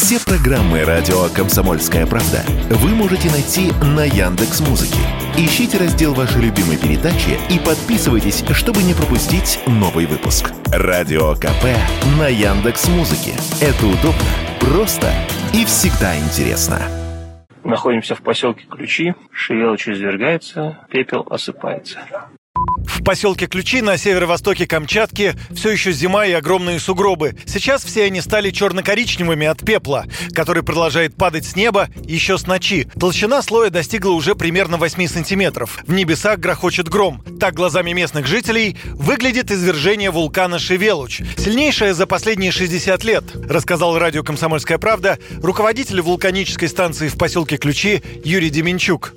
Все программы радио Комсомольская правда вы можете найти на Яндекс Музыке. Ищите раздел вашей любимой передачи и подписывайтесь, чтобы не пропустить новый выпуск. Радио КП на Яндекс Музыке. Это удобно, просто и всегда интересно. Находимся в поселке Ключи. Шевелыч извергается, пепел осыпается. Поселке Ключи на северо-востоке Камчатки все еще зима и огромные сугробы. Сейчас все они стали черно-коричневыми от пепла, который продолжает падать с неба еще с ночи. Толщина слоя достигла уже примерно 8 сантиметров. В небесах грохочет гром. Так глазами местных жителей выглядит извержение вулкана Шевелуч. Сильнейшее за последние 60 лет, рассказал радио «Комсомольская правда» руководитель вулканической станции в поселке Ключи Юрий Деменчук.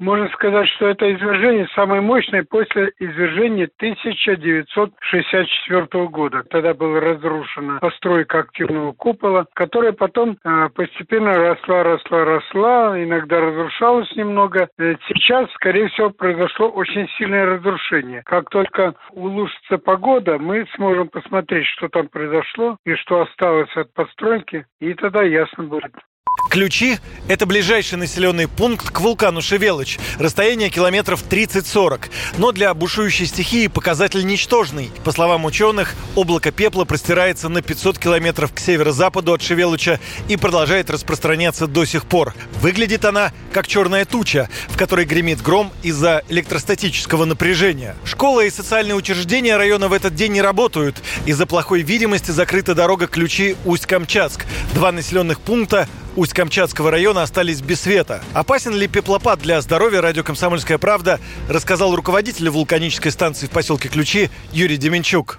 Можно сказать, что это извержение самое мощное после извержения 1964 года. Тогда была разрушена постройка активного купола, которая потом э, постепенно росла, росла, росла, иногда разрушалась немного. Э, сейчас, скорее всего, произошло очень сильное разрушение. Как только улучшится погода, мы сможем посмотреть, что там произошло и что осталось от постройки, и тогда ясно будет. Ключи – это ближайший населенный пункт к вулкану Шевелыч. Расстояние километров 30-40. Но для бушующей стихии показатель ничтожный. По словам ученых, облако пепла простирается на 500 километров к северо-западу от Шевелыча и продолжает распространяться до сих пор. Выглядит она как черная туча, в которой гремит гром из-за электростатического напряжения. Школа и социальные учреждения района в этот день не работают. Из-за плохой видимости закрыта дорога Ключи Усть-Камчатск. Два населенных пункта Усть-Камчатского района остались без света. Опасен ли пеплопад для здоровья радио «Комсомольская правда» рассказал руководитель вулканической станции в поселке Ключи Юрий Деменчук.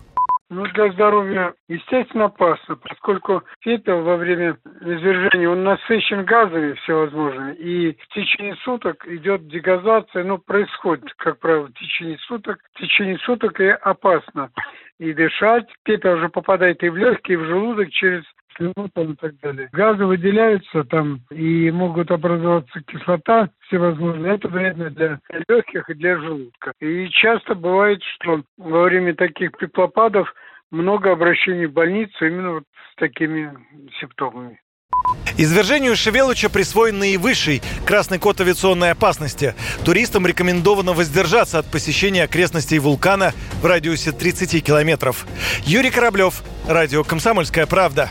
Ну, для здоровья, естественно, опасно, поскольку пепел во время извержения, он насыщен газами всевозможными, и в течение суток идет дегазация, ну, происходит, как правило, в течение суток, в течение суток и опасно и дышать. Пепел уже попадает и в легкие, и в желудок через слюну там и так далее. Газы выделяются там и могут образоваться кислота всевозможная. Это вредно для легких и для желудка. И часто бывает, что во время таких пеплопадов много обращений в больницу именно вот с такими симптомами. Извержению Шевелыча присвоен наивысший красный код авиационной опасности. Туристам рекомендовано воздержаться от посещения окрестностей вулкана в радиусе 30 километров. Юрий Кораблев, радио «Комсомольская правда».